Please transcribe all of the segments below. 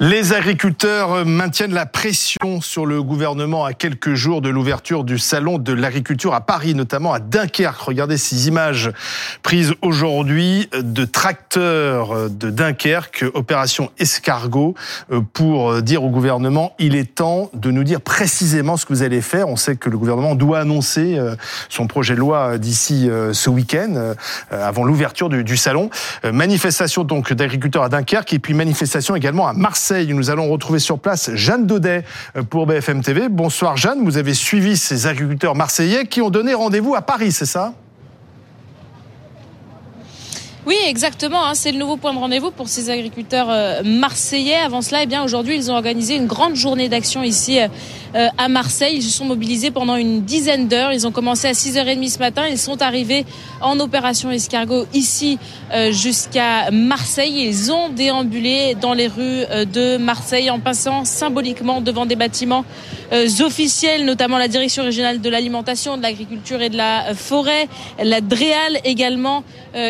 Les agriculteurs maintiennent la pression sur le gouvernement à quelques jours de l'ouverture du salon de l'agriculture à Paris, notamment à Dunkerque. Regardez ces images prises aujourd'hui de tracteurs de Dunkerque, opération escargot, pour dire au gouvernement il est temps de nous dire précisément ce que vous allez faire. On sait que le gouvernement doit annoncer son projet de loi d'ici ce week-end, avant l'ouverture du salon. Manifestation donc d'agriculteurs à Dunkerque et puis manifestation également à Marseille nous allons retrouver sur place Jeanne Daudet euh, pour BFM TV. Bonsoir Jeanne, vous avez suivi ces agriculteurs marseillais qui ont donné rendez-vous à Paris, c'est ça? Oui, exactement. Hein. c'est le nouveau point de rendez-vous pour ces agriculteurs euh, marseillais. Avant cela, eh bien aujourd'hui, ils ont organisé une grande journée d'action ici euh, à Marseille. Ils se sont mobilisés pendant une dizaine d'heures. Ils ont commencé à 6h30 ce matin. Ils sont arrivés en opération escargot ici euh, jusqu'à Marseille. Ils ont déambulé dans les rues de Marseille en passant symboliquement devant des bâtiments officiels, notamment la direction régionale de l'alimentation, de l'agriculture et de la forêt, la DREAL également.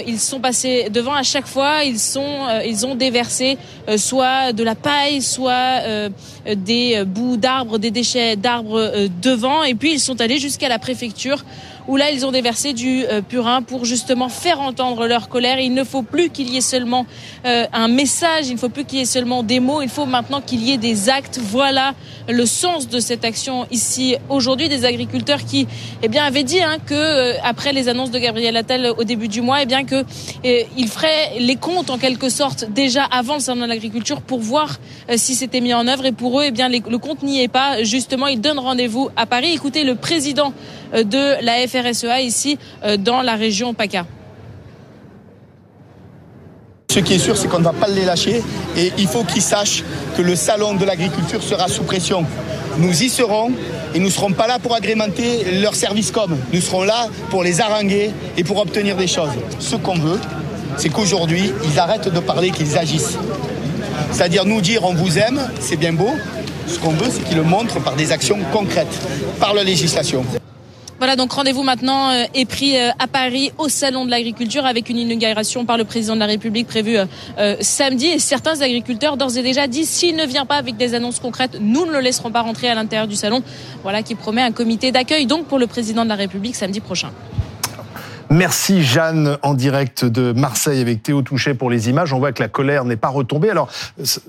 Ils sont passés devant à chaque fois. Ils sont, euh, ils ont déversé euh, soit de la paille, soit euh, des bouts d'arbres, des déchets d'arbres devant. Et puis ils sont allés jusqu'à la préfecture où là ils ont déversé du euh, purin pour justement faire entendre leur colère. Il ne faut plus qu'il y ait seulement euh, un message, il ne faut plus qu'il y ait seulement des mots, il faut maintenant qu'il y ait des actes. Voilà le sens de cette action ici aujourd'hui des agriculteurs qui eh bien avaient dit hein, que euh, après les annonces de Gabriel Attal au début du mois, eh bien que il ferait les comptes en quelque sorte déjà avant le salon de l'agriculture pour voir si c'était mis en œuvre et pour eux eh bien le compte n'y est pas. Justement, ils donnent rendez-vous à Paris. Écoutez le président de la FRSEA ici euh, dans la région PACA. Ce qui est sûr, c'est qu'on ne va pas les lâcher et il faut qu'ils sachent que le salon de l'agriculture sera sous pression. Nous y serons et nous ne serons pas là pour agrémenter leur service com. Nous serons là pour les haranguer et pour obtenir des choses. Ce qu'on veut, c'est qu'aujourd'hui, ils arrêtent de parler, qu'ils agissent. C'est-à-dire nous dire on vous aime, c'est bien beau. Ce qu'on veut, c'est qu'ils le montrent par des actions concrètes, par la législation. Voilà, donc rendez-vous maintenant euh, est pris euh, à Paris au Salon de l'Agriculture avec une inauguration par le président de la République prévue euh, samedi. Et certains agriculteurs d'ores et déjà disent s'il ne vient pas avec des annonces concrètes, nous ne le laisserons pas rentrer à l'intérieur du salon. Voilà qui promet un comité d'accueil donc pour le président de la République samedi prochain. Merci Jeanne en direct de Marseille avec Théo Touchet pour les images. On voit que la colère n'est pas retombée. Alors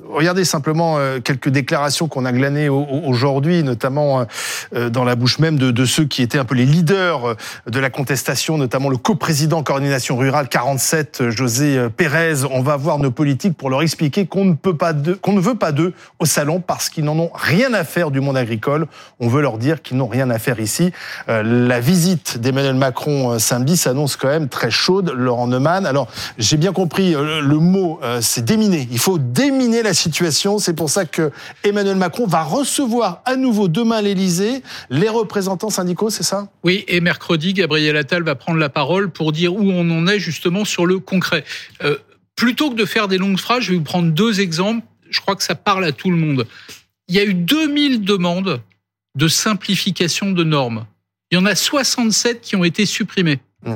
regardez simplement euh, quelques déclarations qu'on a glanées aujourd'hui, notamment euh, dans la bouche même de, ceux qui étaient un peu les leaders euh, de la contestation, notamment le coprésident coordination rurale 47, José Pérez. On va voir nos politiques pour leur expliquer qu'on ne peut pas qu'on ne veut pas d'eux au salon parce qu'ils n'en ont rien à faire du monde agricole. On veut leur dire qu'ils n'ont rien à faire ici. La visite d'Emmanuel Macron samedi s'annonce quand même très chaude, Laurent Neumann. Alors, j'ai bien compris, euh, le mot, euh, c'est déminer. Il faut déminer la situation. C'est pour ça que Emmanuel Macron va recevoir à nouveau demain à l'Élysée les représentants syndicaux, c'est ça? Oui, et mercredi, Gabriel Attal va prendre la parole pour dire où on en est justement sur le concret. Euh, plutôt que de faire des longues phrases, je vais vous prendre deux exemples. Je crois que ça parle à tout le monde. Il y a eu 2000 demandes de simplification de normes. Il y en a 67 qui ont été supprimées. Mmh.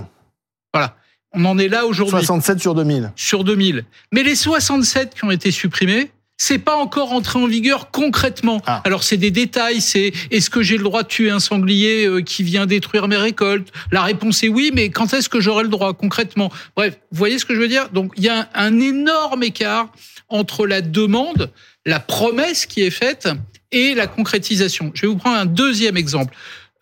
Voilà. On en est là aujourd'hui. 67 sur 2000. Sur 2000. Mais les 67 qui ont été supprimés, c'est pas encore entré en vigueur concrètement. Ah. Alors c'est des détails, c'est est-ce que j'ai le droit de tuer un sanglier euh, qui vient détruire mes récoltes? La réponse est oui, mais quand est-ce que j'aurai le droit concrètement? Bref, vous voyez ce que je veux dire? Donc il y a un énorme écart entre la demande, la promesse qui est faite et la concrétisation. Je vais vous prendre un deuxième exemple.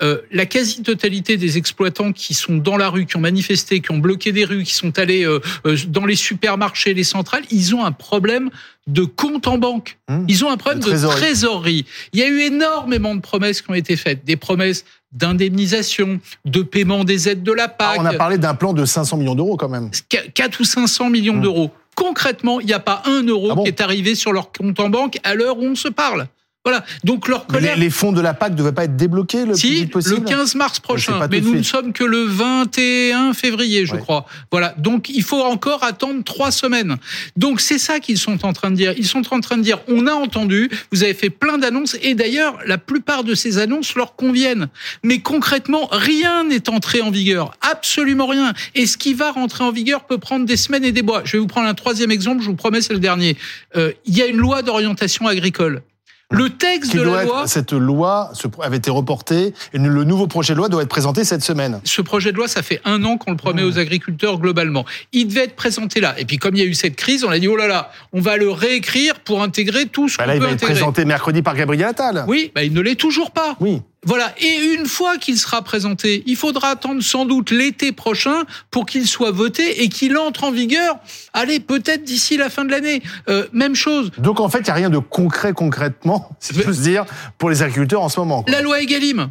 Euh, la quasi-totalité des exploitants qui sont dans la rue, qui ont manifesté, qui ont bloqué des rues, qui sont allés euh, euh, dans les supermarchés, les centrales, ils ont un problème de compte en banque. Mmh. Ils ont un problème de trésorerie. Il y a eu énormément de promesses qui ont été faites, des promesses d'indemnisation, de paiement des aides de la PAC. Ah, on a parlé d'un plan de 500 millions d'euros quand même. 4 ou 500 millions mmh. d'euros. Concrètement, il n'y a pas un euro ah qui est arrivé sur leur compte en banque à l'heure où on se parle. Voilà. Donc leur colère. Les, fonds de la PAC ne devaient pas être débloqués le si, plus vite possible. le 15 mars prochain. Mais nous ne sommes que le 21 février, je crois. Voilà. Donc il faut encore attendre trois semaines. Donc c'est ça qu'ils sont en train de dire. Ils sont en train de dire on a entendu, vous avez fait plein d'annonces et d'ailleurs la plupart de ces annonces leur conviennent. Mais concrètement, rien n'est entré en vigueur. Absolument rien. Et ce qui va rentrer en vigueur peut prendre des semaines et des mois. Je vais vous prendre un troisième exemple. Je vous promets, c'est le dernier. Euh, il y a une loi d'orientation agricole. Le texte de la loi. cette loi avait été reportée et le nouveau projet de loi doit être présenté cette semaine. Ce projet de loi, ça fait un an qu'on le promet aux agriculteurs globalement. Il devait être présenté là. Et puis comme il y a eu cette crise, on a dit oh là là, on va le réécrire pour intégrer tout ce bah qu'on peut intégrer. Il va être présenté mercredi par Gabriel Attal. Oui, bah il ne l'est toujours pas. Oui. Voilà. Et une fois qu'il sera présenté, il faudra attendre sans doute l'été prochain pour qu'il soit voté et qu'il entre en vigueur. Allez, peut-être d'ici la fin de l'année. Euh, même chose. Donc en fait, il n'y a rien de concret concrètement, si je peux dire, pour les agriculteurs en ce moment. La loi Egalim.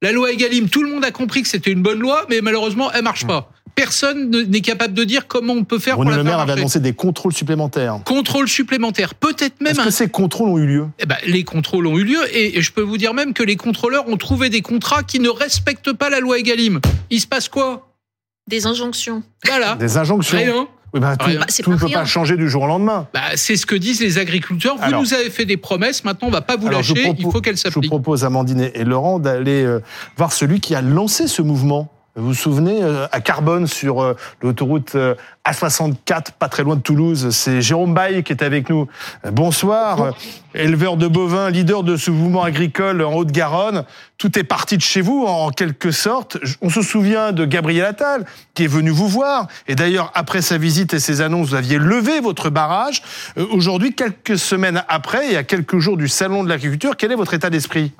La loi Egalim, tout le monde a compris que c'était une bonne loi, mais malheureusement, elle marche pas personne n'est capable de dire comment on peut faire Bruno pour la Le Maire avait annoncé des contrôles supplémentaires. Contrôles supplémentaires, peut-être même. Est-ce que ces contrôles ont eu lieu? Eh ben, les contrôles ont eu lieu et je peux vous dire même que les contrôleurs ont trouvé des contrats qui ne respectent pas la loi Egalim. Il se passe quoi? Des injonctions. Voilà. Des injonctions. Rien. Oui, bah, tout, bah, ne peut pas changer du jour au lendemain. Bah, c'est ce que disent les agriculteurs. Vous nous avez fait des promesses, maintenant on va pas vous lâcher, il faut qu'elles s'appliquent. Je vous propose, Amandine et Laurent, d'aller euh, voir celui qui a lancé ce mouvement. Vous vous souvenez, euh, à Carbone, sur euh, l'autoroute euh, A64, pas très loin de Toulouse, c'est Jérôme Baye qui est avec nous. Bonsoir, éleveur de bovins, leader de ce mouvement agricole en Haute-Garonne. Tout est parti de chez vous, en quelque sorte. On se souvient de Gabriel Attal, qui est venu vous voir. Et d'ailleurs, après sa visite et ses annonces, vous aviez levé votre barrage. Aujourd'hui, quelques semaines après, et à quelques jours du Salon de l'agriculture, quel est votre état d'esprit?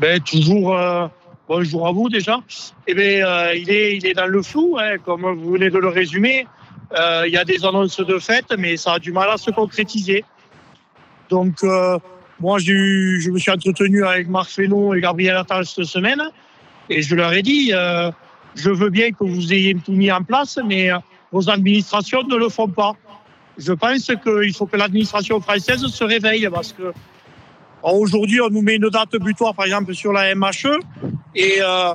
Ben, Toujours... Bonjour à vous déjà. Eh bien, euh, il, est, il est dans le flou, hein, comme vous venez de le résumer. Euh, il y a des annonces de fête, mais ça a du mal à se concrétiser. Donc, euh, moi, je me suis entretenu avec Marc Fesneau et Gabriel Attal cette semaine, et je leur ai dit, je veux bien que vous ayez tout mis en place, mais vos administrations ne le font pas. Je pense qu'il faut que l'administration française se réveille, parce que Aujourd'hui, on nous met une date butoir, par exemple, sur la MHE, et, euh,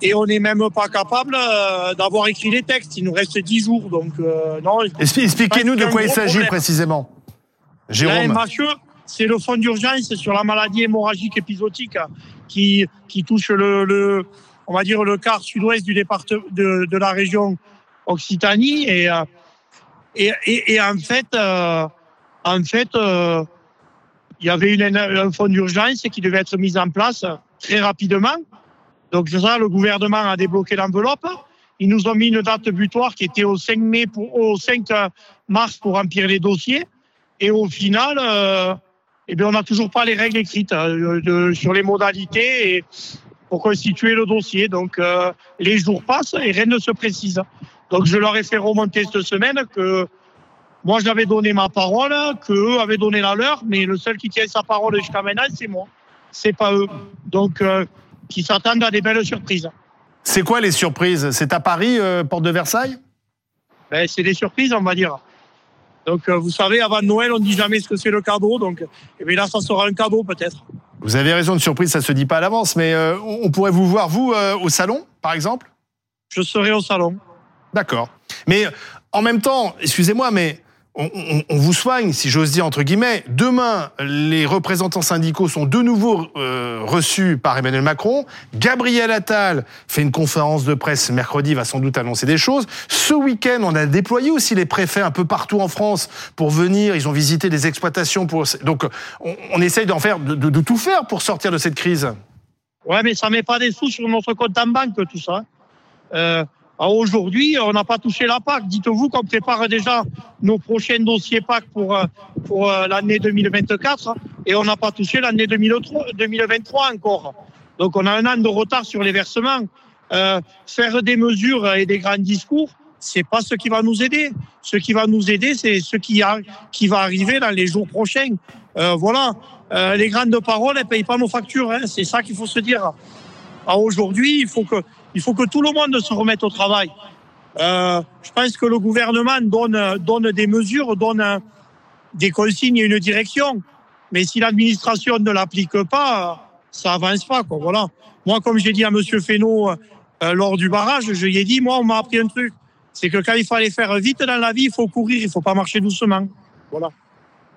et on n'est même pas capable euh, d'avoir écrit les textes. Il nous reste 10 jours, donc euh, non. Expliquez-nous de quoi il s'agit précisément. Jérôme. La MHE, c'est le fonds d'urgence sur la maladie hémorragique épisodique qui, qui touche le, le on va dire, le quart sud-ouest du département de, de, la région Occitanie. Et, et, et, et en fait, en fait, il y avait une, un fonds d'urgence qui devait être mis en place très rapidement. Donc ça, le gouvernement a débloqué l'enveloppe. Ils nous ont mis une date butoir qui était au 5 mai pour, au 5 mars pour remplir les dossiers. Et au final, euh, eh bien, on n'a toujours pas les règles écrites euh, de, sur les modalités et pour constituer le dossier. Donc euh, les jours passent et rien ne se précise. Donc je leur ai fait remonter cette semaine que moi, j'avais donné ma parole, qu'eux avaient donné la leur, mais le seul qui tient sa parole jusqu'à maintenant, c'est moi. C'est pas eux. Donc, euh, qui s'attendent à des belles surprises. C'est quoi les surprises? C'est à Paris, euh, porte de Versailles? Ben, C'est des surprises, on va dire. Donc, euh, vous savez, avant Noël, on ne dit jamais ce que c'est le cadeau. Donc, eh bien là, ça sera un cadeau peut-être. Vous avez raison, de surprise, ça se dit pas à l'avance. Mais on pourrait vous voir, vous, au salon, par exemple? Je serai au salon. D'accord. Mais en même temps, excusez-moi, mais on, vous soigne, si j'ose dire entre guillemets. Demain, les représentants syndicaux sont de nouveau euh, reçus par Emmanuel Macron. Gabriel Attal fait une conférence de presse mercredi, va sans doute annoncer des choses. Ce week-end, on a déployé aussi les préfets un peu partout en France pour venir. Ils ont visité des exploitations. Pour... Donc, on, essaye d'en faire, de, tout faire pour sortir de cette crise. Ouais, mais ça met pas des sous sur notre compte en banque, tout ça. Euh, aujourd'hui, on n'a pas touché la PAC. Dites-vous qu'on prépare déjà nos prochains dossiers PAC pour, euh, pour euh, l'année 2024 et on n'a pas touché l'année 2023 encore. Donc on a un an de retard sur les versements. Euh, faire des mesures et des grands discours, c'est pas ce qui va nous aider. Ce qui va nous aider, c'est ce qui, a, qui va arriver dans les jours prochains. Voilà. Les grandes paroles, elles payent pas nos factures. Hein. C'est ça qu'il faut se dire. Ah, aujourd'hui, il faut que il faut que tout le monde se remette au travail. Euh, je pense que le gouvernement donne, donne des mesures, donne des consignes et une direction. Mais si l'administration ne l'applique pas, ça avance pas. Quoi. Voilà. Moi, comme j'ai dit à Monsieur Fesneau euh, lors du barrage, je lui ai dit, moi, on m'a appris un truc. C'est que quand il fallait faire vite dans la vie, il faut courir, il faut pas marcher doucement. Voilà.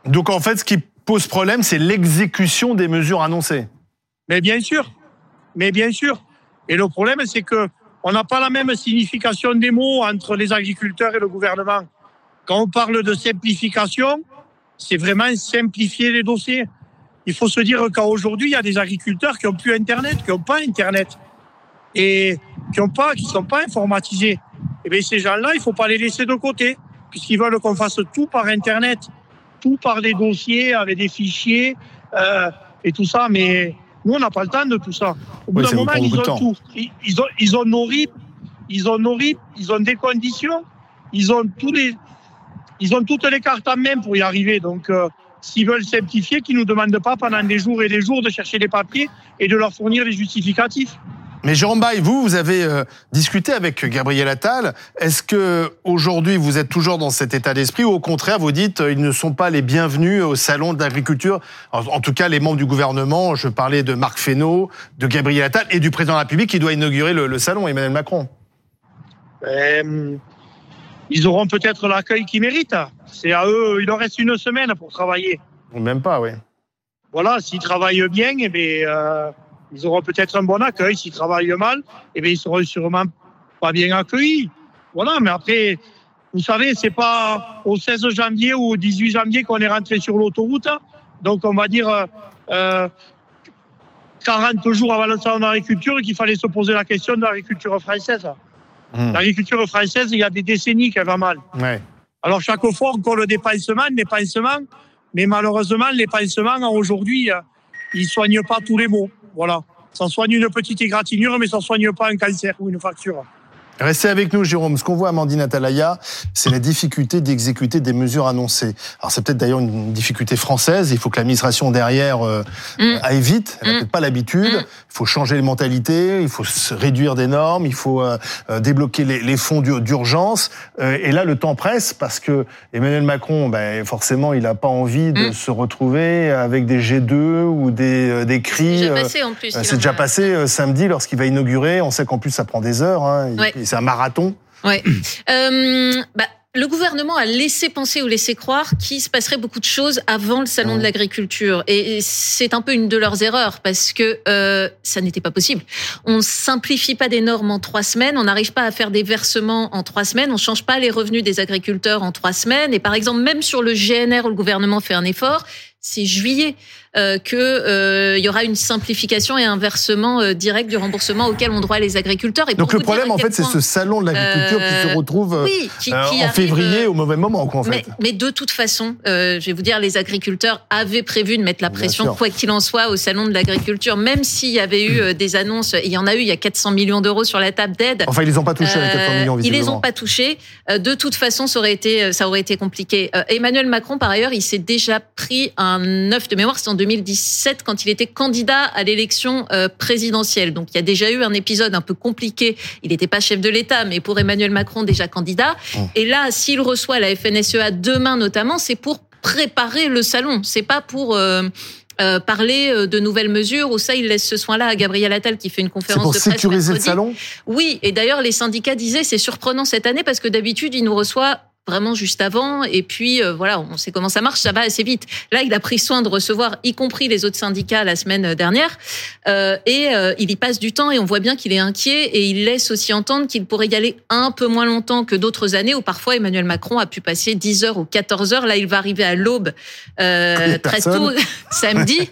Donc en fait, ce qui pose problème, c'est l'exécution des mesures annoncées. Mais bien sûr, mais bien sûr. Et le problème, c'est que on n'a pas la même signification des mots entre les agriculteurs et le gouvernement. Quand on parle de simplification, c'est vraiment simplifier les dossiers. Il faut se dire qu'aujourd'hui, il y a des agriculteurs qui n'ont plus Internet, qui n'ont pas Internet et qui ont pas, qui sont pas informatisés. Et eh bien ces gens-là, il faut pas les laisser de côté, puisqu'ils veulent qu'on fasse tout par Internet, tout par des dossiers avec des fichiers euh, et tout ça. Mais nous, on n'a pas le temps de tout ça. Au bout d'un moment, ils ont tout. Ils, ont, ils ont nos rythmes, ils ont nos ils ont des conditions, ils ont tous les, ils ont toutes les cartes en main pour y arriver. Donc, euh, s'ils veulent simplifier, qu'ils nous demandent pas pendant des jours et des jours de chercher les papiers et de leur fournir les justificatifs. Mais Jérôme Baye, vous, vous avez euh, discuté avec Gabriel Attal. Est-ce que aujourd'hui vous êtes toujours dans cet état d'esprit ou au contraire vous dites euh, ils ne sont pas les bienvenus au salon d'agriculture en, tout cas, les membres du gouvernement. Je parlais de Marc Fesneau, de Gabriel Attal et du président de la République qui doit inaugurer le, salon, Emmanuel Macron. Euh, ils auront peut-être l'accueil qu'ils méritent. C'est à eux. Il leur reste une semaine pour travailler. Même pas, oui. Voilà, s'ils travaillent bien, eh bien, ils auront peut-être un bon accueil. S'ils travaillent mal, eh bien, ils seront sûrement pas bien accueillis. Voilà, mais après, vous savez, c'est pas au 16 janvier ou au 18 janvier qu'on est rentré sur l'autoroute. Donc, on va dire euh, 40 jours avant le salon d'agriculture qu'il fallait se poser la question de l'agriculture française. Hmm. L'agriculture française, il y a des décennies qu'elle va mal. Ouais. Alors, chaque fois, on colle des pansements, des pansements, mais malheureusement, les pansements, aujourd'hui, euh, ils soignent pas tous les maux. Voilà. Ça soigne une petite égratignure, mais ça soigne pas un cancer ou une fracture. Restez avec nous, Jérôme. Ce qu'on voit, Amandine Atalaya, c'est la difficulté d'exécuter des mesures annoncées. Alors, c'est peut-être d'ailleurs une difficulté française. Il faut que l'administration derrière euh, mm. aille vite. Elle n'a mm. peut-être pas l'habitude. Mm. Il faut changer les mentalités. Il faut réduire des normes. Il faut euh, euh, débloquer les, les fonds d'urgence. et là, le temps presse parce que Emmanuel Macron, ben, forcément, il n'a pas envie de se retrouver avec des G2 ou des, des cris. C'est déjà passé en plus. C'est déjà passé samedi lorsqu'il va inaugurer. On sait qu'en plus, ça prend des heures. Hein c'est un marathon. Ouais. Euh, bah, le gouvernement a laissé penser ou laissé croire qu'il se passerait beaucoup de choses avant le salon de l'agriculture, et c'est un peu une de leurs erreurs parce que euh, ça n'était pas possible. On simplifie pas des normes en trois semaines, on n'arrive pas à faire des versements en trois semaines, on change pas les revenus des agriculteurs en trois semaines, et par exemple même sur le GNR où le gouvernement fait un effort, c'est juillet euh, que euh, il y aura une simplification et un versement euh, direct du remboursement auquel ont droit les agriculteurs. Et Donc le problème, en fait, c'est ce salon de l'agriculture qui se retrouve en février au mauvais moment, quoi, en fait. Mais, de toute façon, je vais vous dire, les agriculteurs avaient prévu de mettre la pression, quoi qu'il en soit, au salon de l'agriculture, même s'il y avait eu des annonces. Il y en a eu, il y a 400 millions d'euros sur la table d'aide. Enfin, ils les ont pas touchés, les 400 millions. Ils les ont pas touchés. de toute façon, ça aurait été, ça aurait été compliqué. Emmanuel Macron, par ailleurs, il s'est déjà pris un œuf de mémoire, 2017 quand il était candidat à l'élection euh, présidentielle. Donc il y a déjà eu un épisode un peu compliqué. Il n'était pas chef de l'État, mais pour Emmanuel Macron déjà candidat. Mmh. Et là, s'il reçoit la FNSEA demain notamment, c'est pour préparer le salon. C'est pas pour euh, euh, parler de nouvelles mesures, ou ça, il laisse ce soin-là à Gabriel Attal qui fait une conférence pour de presse. sécuriser le salon? Oui, et d'ailleurs, les syndicats disaient c'est surprenant cette année parce que d'habitude, il nous reçoit vraiment juste avant. Et puis, euh, voilà, on sait comment ça marche, ça va assez vite. Là, il a pris soin de recevoir, y compris les autres syndicats la semaine dernière. Euh, et euh, il y passe du temps et on voit bien qu'il est inquiet et il laisse aussi entendre qu'il pourrait y aller un peu moins longtemps que d'autres années où parfois Emmanuel Macron a pu passer 10 heures ou 14 heures. Là, il va arriver à l'aube très tôt samedi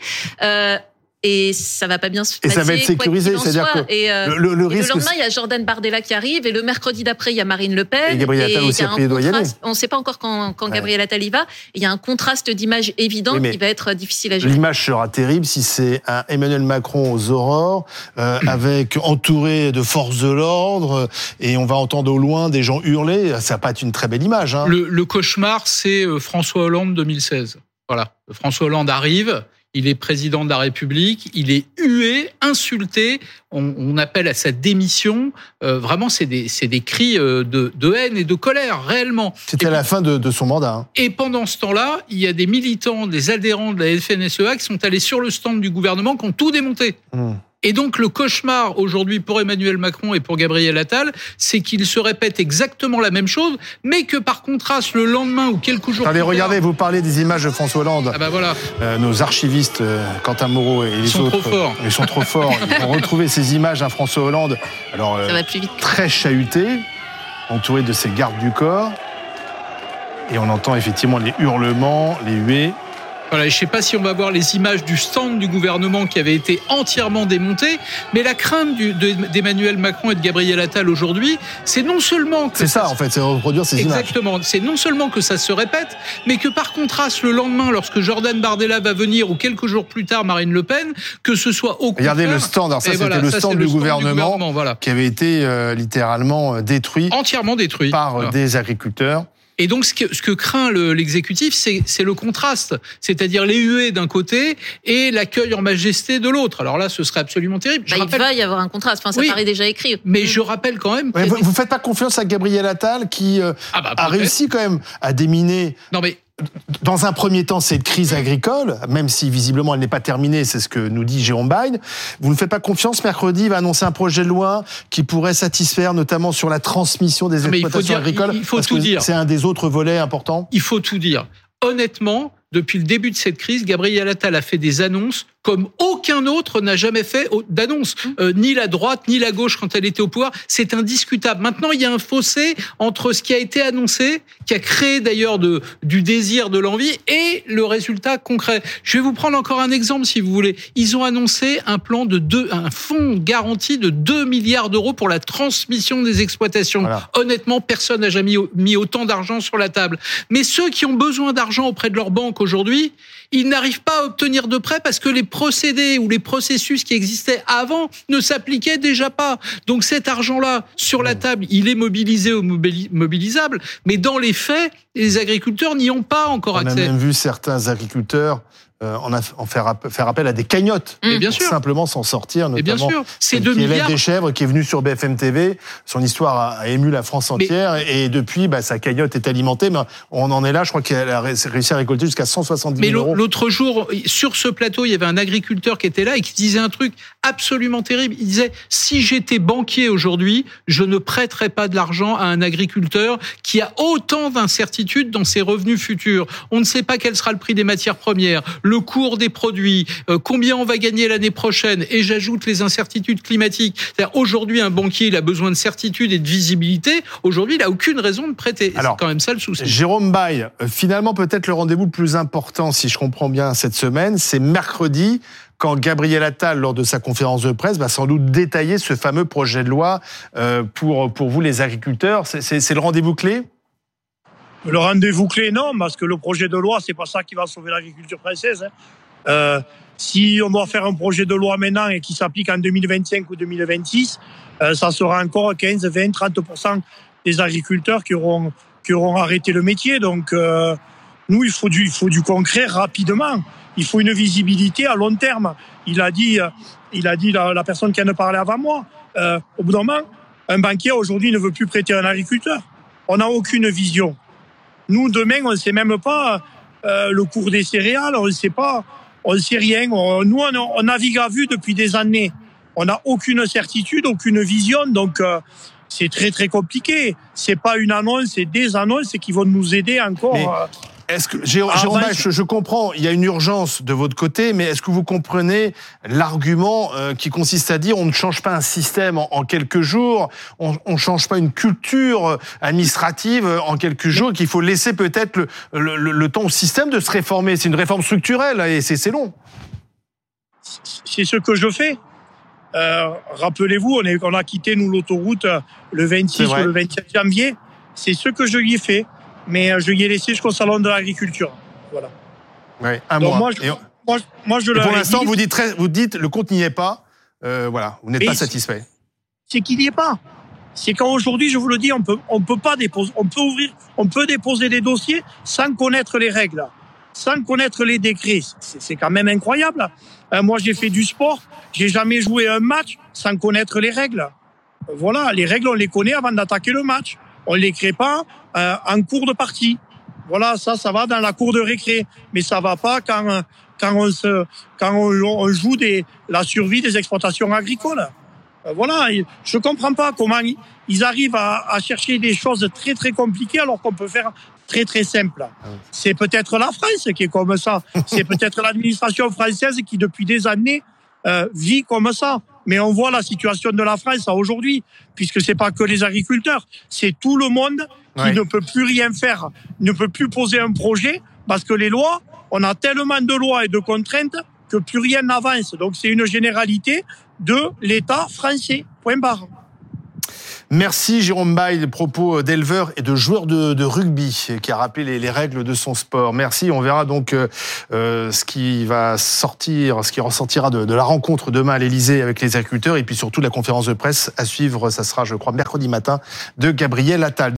et ça va pas bien se passer. Et ça va être sécurisé, c'est-à-dire que et, euh, le, le, risque. Le lendemain, il y a Jordan Bardella qui arrive, et le mercredi d'après, il y a Marine Le Pen. Et Gabriel Attal aussi après doit y aller. On ne sait pas encore quand, quand Gabriel Attal y va. Il y a un contraste d'image évident qui va être difficile à gérer. L'image sera terrible si c'est un Emmanuel Macron aux aurores, euh, avec entouré de forces de l'ordre, et on va entendre au loin des gens hurler. Ça va pas être une très belle image. Hein. Le, le cauchemar, c'est euh, François Hollande 2016. Voilà, François Hollande arrive il est président de la République, il est hué, insulté, on, appelle à sa démission. Euh, vraiment, c'est des, des cris euh, de, de, haine et de colère, réellement. C'était à la fin de, de son mandat. Hein. Et pendant ce temps-là, il y a des militants, des adhérents de la FNSEA qui sont allés sur le stand du gouvernement, qui ont tout démonté. Mmh. Et donc le cauchemar aujourd'hui pour Emmanuel Macron et pour Gabriel Attal, c'est qu'il se répète exactement la même chose, mais que par contraste le lendemain ou quelques jours Allez, regardez, vous parlez des images de François Hollande. Ah bah voilà. Euh, nos archivistes, euh, Quentin Moreau et les ils sont autres, trop forts. ils sont trop forts. Ils vont retrouver ces images d'un François Hollande. Alors euh, Ça va plus vite. très chahuté, entouré de ses gardes du corps. Et on entend effectivement les hurlements, les huées. Voilà, je ne sais pas si on va voir les images du stand du gouvernement qui avait été entièrement démonté, mais la crainte d'Emmanuel Macron et de Gabriel Attal aujourd'hui, c'est non seulement que c'est ça, en fait, c'est reproduire ces images. Exactement, c'est non seulement que ça se répète, mais que par contraste le lendemain, lorsque Jordan Bardella va venir ou quelques jours plus tard Marine Le Pen, que ce soit au Regardez le stand, alors ça c'était le, stand du, gouvernement, voilà. qui avait été euh, littéralement euh, détruit, entièrement détruit par des agriculteurs. Et donc, ce que, ce que craint l'exécutif, c'est le contraste, c'est-à-dire les huées d'un côté et l'accueil en majesté de l'autre. Alors là, ce serait absolument terrible. Bah, il va y avoir un contraste. Enfin, ça paraît déjà écrit. Mais je rappelle quand même. vous, ne faites pas confiance à Gabriel Attal qui euh, ah bah, a réussi quand même à déminer. Non mais dans un premier temps, cette crise agricole, même si visiblement elle n'est pas terminée, c'est ce que nous dit Jérôme Biden. Vous ne faites pas confiance, mercredi, il va annoncer un projet de loi qui pourrait satisfaire notamment sur la transmission des exploitations agricoles. Il faut tout dire. C'est un des autres volets importants. Il faut tout dire. Honnêtement, depuis le début de cette crise, Gabriel Attal a fait des annonces comme aucun autre n'a jamais fait d'annonce, mmh. euh, ni la droite ni la gauche quand elle était au pouvoir. C'est indiscutable. Maintenant, il y a un fossé entre ce qui a été annoncé, qui a créé d'ailleurs de, du désir, de l'envie, et le résultat concret. Je vais vous prendre encore un exemple, si vous voulez. Ils ont annoncé un plan de deux, un fonds garanti de 2 milliards d'euros pour la transmission des exploitations. Honnêtement, personne n'a jamais mis autant d'argent sur la table. Mais ceux qui ont besoin d'argent auprès de leur banque aujourd'hui, ils n'arrivent pas à obtenir de prêt parce que les procédés ou les processus qui existaient avant ne s'appliquaient déjà pas. Donc cet argent-là, sur la table, il est mobilisé ou mobilisable, mais dans les faits, les agriculteurs n'y ont pas encore accès. On a même vu certains agriculteurs euh, en, faire, faire, appel à des cagnottes Mais bien sûr. simplement s'en sortir. Notamment, bien sûr, c'est deux milliards. des chèvres qui est venu sur BFM TV. Son histoire a, ému la France entière et depuis, bah, sa cagnotte est alimentée. Mais on en est là. Je crois qu'elle a réussi à récolter jusqu'à 170 000 euros. Mais l'autre jour, sur ce plateau, il y avait un agriculteur qui était là et qui disait un truc absolument terrible. Il disait si j'étais banquier aujourd'hui, je ne prêterais pas de l'argent à un agriculteur qui a autant d'incertitudes dans ses revenus futurs. On ne sait pas quel sera le prix des matières premières le cours des produits, euh, combien on va gagner l'année prochaine, et j'ajoute les incertitudes climatiques. Aujourd'hui, un banquier, il a besoin de certitude et de visibilité. Aujourd'hui, il n'a aucune raison de prêter. C'est quand même ça le souci. Jérôme Baye, euh, finalement, peut-être le rendez-vous le plus important, si je comprends bien, cette semaine, c'est mercredi quand Gabriel Attal, lors de sa conférence de presse, va sans doute détailler ce fameux projet de loi euh, pour, pour vous, les agriculteurs. C'est le rendez-vous clé? Le rendez-vous clé, non, parce que le projet de loi, c'est pas ça qui va sauver l'agriculture française. Hein. Euh, si on doit faire un projet de loi maintenant et qui s'applique en 2025 ou 2026, euh, ça sera encore 15, 20, 30 des agriculteurs qui auront qui auront arrêté le métier. Donc euh, nous, il faut du il faut du concret rapidement. Il faut une visibilité à long terme. Il a dit il a dit la, personne qui en a parlé avant moi. au bout d'un moment, un banquier aujourd'hui ne veut plus prêter un agriculteur. On n'a aucune vision. Nous, demain, on ne sait même pas euh, le cours des céréales, on ne sait pas, on ne sait rien. nous, on, navigue à vue depuis des années. On n'a aucune certitude, aucune vision, donc euh, c'est très très compliqué. C'est pas une annonce, c'est des annonces qui vont nous aider encore. Euh, est-ce que Jérôme, ah, je, comprends, il y a une urgence de votre côté, mais est-ce que vous comprenez l'argument euh, qui consiste à dire on ne change pas un système en, quelques jours, on ne change pas une culture administrative en quelques jours, qu'il faut laisser peut-être le, le, temps au système de se réformer? C'est une réforme structurelle et c'est long. C'est ce que je fais. Euh, rappelez-vous, on, on, a quitté nous l'autoroute le 26 ou le 27 janvier. C'est ce que je lui ai fait mais euh, je lui ai laissé jusqu'au salon de l'agriculture. Voilà. Un mois. Moi, je, moi, je pour l'instant, vous dites, vous dites le compte n'y est pas. Euh, voilà, vous n'êtes pas satisfait. C'est qu'il n'y est pas. C'est qu'aujourd'hui, je vous le dis, on peut, on peut pas déposer, on peut ouvrir, on peut déposer des dossiers sans connaître les règles. sans connaître les décrets. C'est quand même incroyable. Euh, moi, j'ai fait du sport, j'ai jamais joué un match sans connaître les règles. Voilà, les règles, on les connaît avant d'attaquer le match. On les crée pas euh, en cours de partie. Voilà, ça, ça va dans la cour de récré, mais ça va pas quand quand on se quand on, joue des la survie des exploitations agricoles. Euh, voilà, je comprends pas comment ils arrivent à, à chercher des choses très très compliquées alors qu'on peut faire très très simple. Ah C'est peut-être la France qui est comme ça. C'est peut-être l'administration française qui depuis des années euh, vit comme ça. Mais on voit la situation de la France aujourd'hui, puisque c'est pas que les agriculteurs, c'est tout le monde qui ne peut plus rien faire, ne peut plus poser un projet parce que les lois, on a tellement de lois et de contraintes que plus rien n'avance. Donc c'est une généralité de l'État français. Point barre. Merci Jérôme Bail, propos d'éleveur et de joueur de, rugby qui a rappelé les, règles de son sport. Merci, on verra donc euh, euh, ce qui va sortir, ce qui ressortira de, de la rencontre demain à l'Elysée avec les agriculteurs et puis surtout la conférence de presse à suivre, ça sera je crois mercredi matin de Gabriel Attal.